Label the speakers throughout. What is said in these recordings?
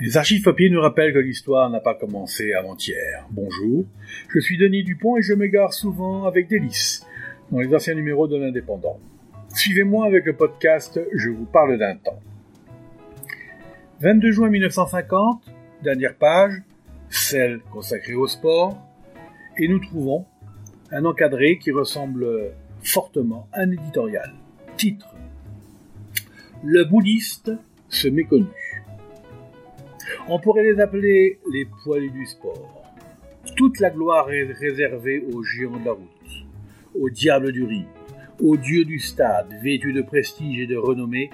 Speaker 1: Les archives papier nous rappellent que l'histoire n'a pas commencé avant-hier. Bonjour, je suis Denis Dupont et je m'égare souvent avec délice dans les anciens numéros de l'Indépendant. Suivez-moi avec le podcast Je vous parle d'un temps. 22 juin 1950, dernière page, celle consacrée au sport, et nous trouvons un encadré qui ressemble fortement à un éditorial. Titre Le bouddhiste se méconnu. On pourrait les appeler les poilus du sport. Toute la gloire est réservée aux géants de la route, aux diables du ring, aux dieux du stade, vêtus de prestige et de renommée,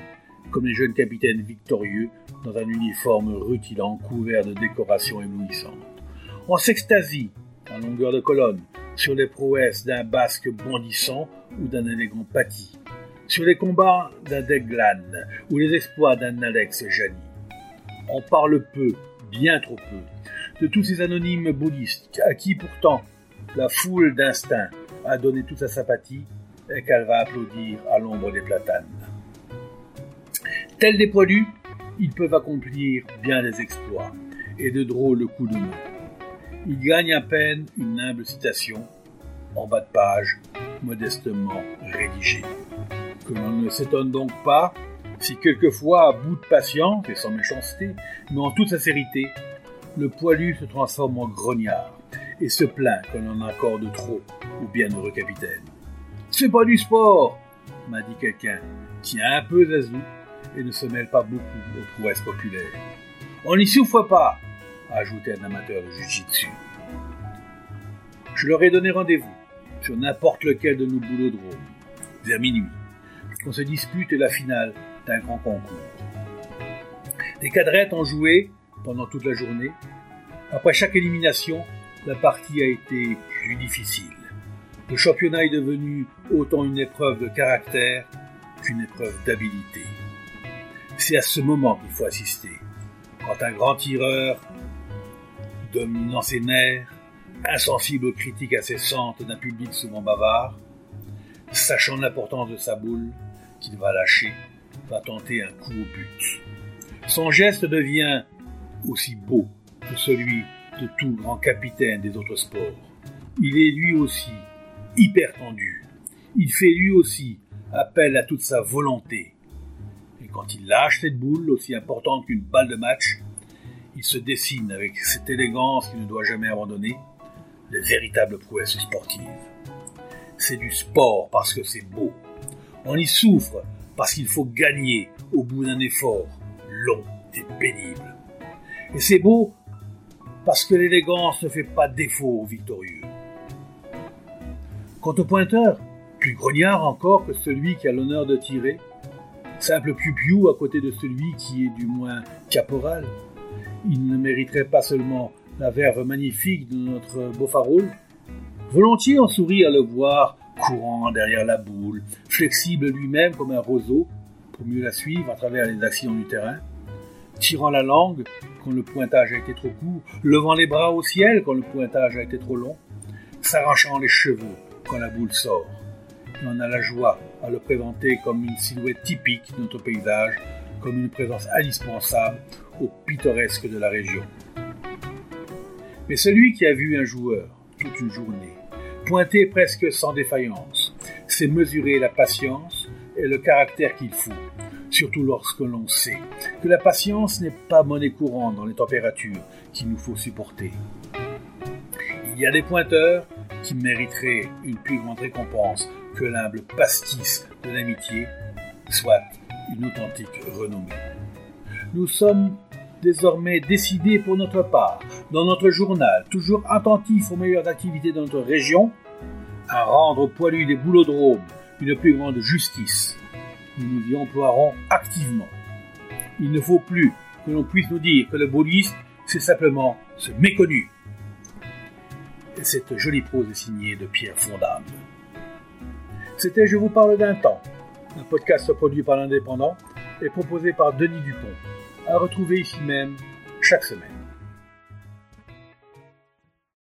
Speaker 1: comme les jeunes capitaines victorieux dans un uniforme rutilant couvert de décorations éblouissantes. On s'extasie, en longueur de colonne, sur les prouesses d'un basque bondissant ou d'un élégant pâti, sur les combats d'un Deglan ou les exploits d'un Alex Jani. On parle peu, bien trop peu, de tous ces anonymes bouddhistes à qui pourtant la foule d'instinct a donné toute sa sympathie et qu'elle va applaudir à l'ombre des platanes. Tels des poilus, ils peuvent accomplir bien des exploits et de drôles coups de main. Ils gagnent à peine une humble citation en bas de page, modestement rédigée. Que l'on ne s'étonne donc pas si quelquefois, à bout de patience et sans méchanceté, mais en toute sincérité, le poilu se transforme en grognard et se plaint qu'on en accorde trop au bienheureux capitaine. C'est pas du sport, m'a dit quelqu'un, qui a un peu d'azou et ne se mêle pas beaucoup aux prouesses populaires. On n'y souffre pas, ajoutait un amateur de jiu-jitsu. Je leur ai donné rendez-vous sur n'importe lequel de nos boulodromes, vers minuit, qu'on se dispute la finale grand concours. Les cadrettes ont joué pendant toute la journée. Après chaque élimination, la partie a été plus difficile. Le championnat est devenu autant une épreuve de caractère qu'une épreuve d'habilité. C'est à ce moment qu'il faut assister. Quand un grand tireur, dominant ses nerfs, insensible aux critiques incessantes d'un public souvent bavard, sachant l'importance de sa boule, qu'il va lâcher, va tenter un coup au but. Son geste devient aussi beau que celui de tout grand capitaine des autres sports. Il est lui aussi hyper tendu. Il fait lui aussi appel à toute sa volonté. Et quand il lâche cette boule, aussi importante qu'une balle de match, il se dessine avec cette élégance qu'il ne doit jamais abandonner, les véritables prouesses sportives. C'est du sport parce que c'est beau. On y souffre parce qu'il faut gagner au bout d'un effort long et pénible. Et c'est beau parce que l'élégance ne fait pas défaut aux victorieux. Quant au pointeur, plus grognard encore que celui qui a l'honneur de tirer, simple piou à côté de celui qui est du moins caporal, il ne mériterait pas seulement la verve magnifique de notre beau Volontiers on sourit à le voir courant derrière la boule, flexible lui-même comme un roseau, pour mieux la suivre à travers les accidents du terrain, tirant la langue quand le pointage a été trop court, levant les bras au ciel quand le pointage a été trop long, s'arrachant les cheveux quand la boule sort. On a la joie à le présenter comme une silhouette typique de notre paysage, comme une présence indispensable au pittoresque de la région. Mais celui qui a vu un joueur toute une journée, pointer presque sans défaillance, c'est mesurer la patience et le caractère qu'il faut, surtout lorsque l'on sait que la patience n'est pas monnaie courante dans les températures qu'il nous faut supporter. Il y a des pointeurs qui mériteraient une plus grande récompense que l'humble pastis de l'amitié, soit une authentique renommée. Nous sommes désormais décidé pour notre part, dans notre journal, toujours attentif aux meilleures activités de notre région, à rendre aux poilus des boulodromes une plus grande justice. Nous nous y emploierons activement. Il ne faut plus que l'on puisse nous dire que le bouddhisme, c'est simplement ce méconnu. Et cette jolie prose est signée de Pierre Fondable. C'était Je vous parle d'un temps, un podcast produit par l'Indépendant et proposé par Denis Dupont à retrouver ici même chaque semaine.